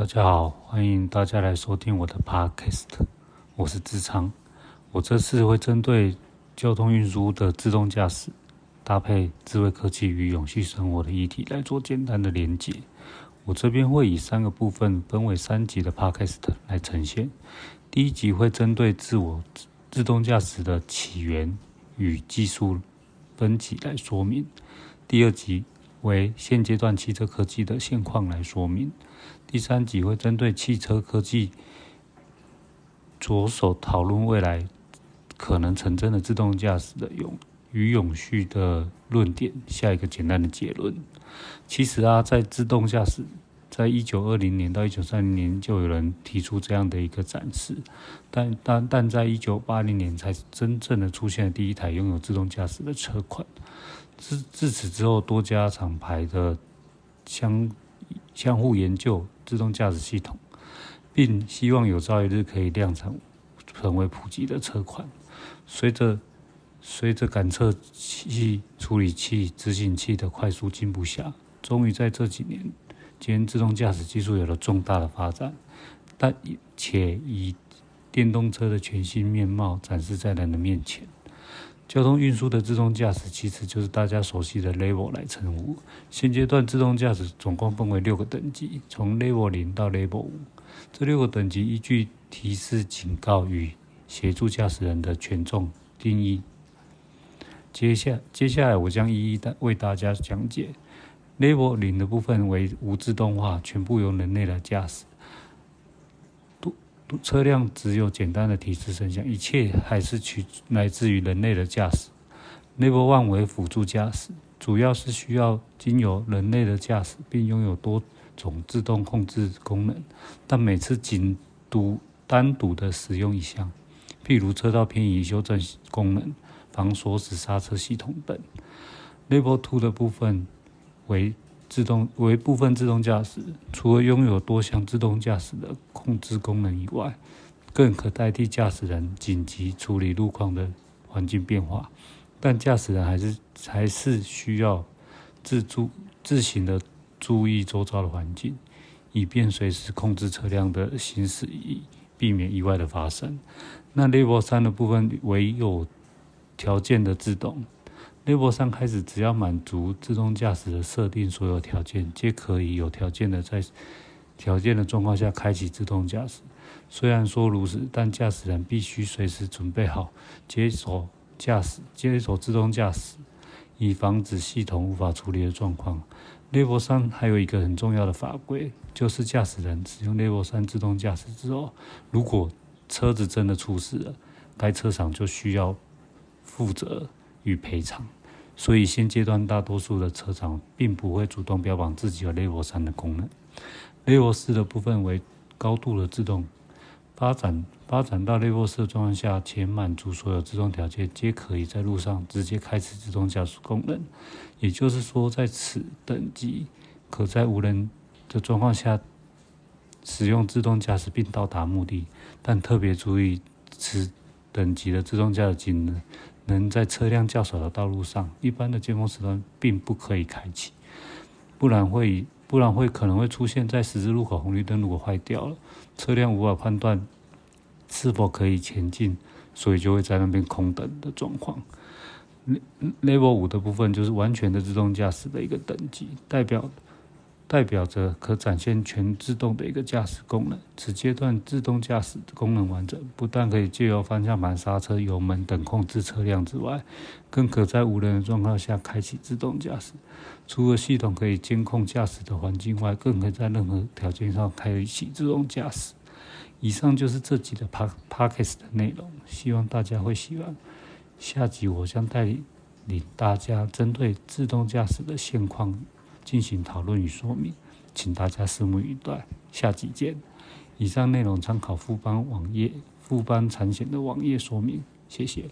大家好，欢迎大家来收听我的 Podcast，我是志昌。我这次会针对交通运输的自动驾驶，搭配智慧科技与永续生活的议题来做简单的连结。我这边会以三个部分分为三集的 Podcast 来呈现。第一集会针对自我自动驾驶的起源与技术分级来说明。第二集为现阶段汽车科技的现况来说明。第三集会针对汽车科技着手讨论未来可能成真的自动驾驶的永与永续的论点，下一个简单的结论。其实啊，在自动驾驶，在一九二零年到一九三零年就有人提出这样的一个展示，但但但在一九八零年才真正的出现了第一台拥有自动驾驶的车款。自自此之后，多家厂牌的相相互研究自动驾驶系统，并希望有朝一日可以量产成为普及的车款。随着随着感测器、处理器、执行器的快速进步下，终于在这几年间，自动驾驶技术有了重大的发展，但且以电动车的全新面貌展示在人的面前。交通运输的自动驾驶其实就是大家熟悉的 Level 来称呼。现阶段自动驾驶总共分为六个等级，从 Level 零到 Level 五。这六个等级依据提示、警告与协助驾驶人的权重定义。接下接下来我将一一的为大家讲解。Level 零的部分为无自动化，全部由人类来驾驶。车辆只有简单的提示声响，一切还是取来自于人类的驾驶。Level One 为辅助驾驶，主要是需要经由人类的驾驶，并拥有多种自动控制功能，但每次仅独单独的使用一项，譬如车道偏移修正功能、防锁死刹车系统等。Level Two 的部分为自动为部分自动驾驶，除了拥有多项自动驾驶的控制功能以外，更可代替驾驶人紧急处理路况的环境变化。但驾驶人还是还是需要自助自行的注意周遭的环境，以便随时控制车辆的行驶，以避免意外的发生。那 Level 三的部分为有条件的自动。Level 三开始，只要满足自动驾驶的设定所有条件，皆可以有条件的在条件的状况下开启自动驾驶。虽然说如此，但驾驶人必须随时准备好接手驾驶、接手自动驾驶，以防止系统无法处理的状况。Level 三还有一个很重要的法规，就是驾驶人使用 Level 三自动驾驶之后，如果车子真的出事了，该车厂就需要负责。与赔偿，所以现阶段大多数的车厂并不会主动标榜自己有 Level 三的功能。Level 四的部分为高度的自动发展，发展到 Level 四的状况下，且满足所有自动条件，皆可以在路上直接开启自动驾驶功能。也就是说，在此等级，可在无人的状况下使用自动驾驶并到达目的。但特别注意，此等级的自动驾驶技能。能在车辆较少的道路上，一般的尖峰时段并不可以开启，不然会不然会可能会出现在十字路口红绿灯如果坏掉了，车辆无法判断是否可以前进，所以就会在那边空等的状况。Level 五的部分就是完全的自动驾驶的一个等级，代表。代表着可展现全自动的一个驾驶功能。此阶段自动驾驶功能完整，不但可以借由方向盘、刹车、油门等控制车辆之外，更可在无人的状况下开启自动驾驶。除了系统可以监控驾驶的环境外，更可以在任何条件上开启自动驾驶。以上就是这集的 Park Parkes 的内容，希望大家会喜欢。下集我将带领大家针对自动驾驶的现况。进行讨论与说明，请大家拭目以待。下集见。以上内容参考富邦网页富邦产险的网页说明，谢谢。